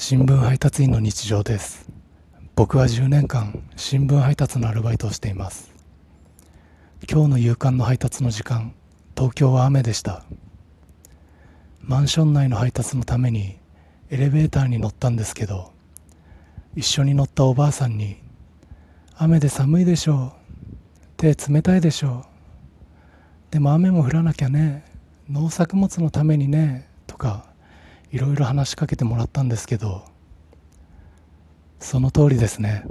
新聞配達員の日常です。僕は10年間新聞配達のアルバイトをしています。今日の夕刊の配達の時間東京は雨でした。マンション内の配達のためにエレベーターに乗ったんですけど一緒に乗ったおばあさんに「雨で寒いでしょう。手冷たいでしょう。でも雨も降らなきゃね。農作物のためにね」とかいろいろ話しかけてもらったんですけどその通りですね。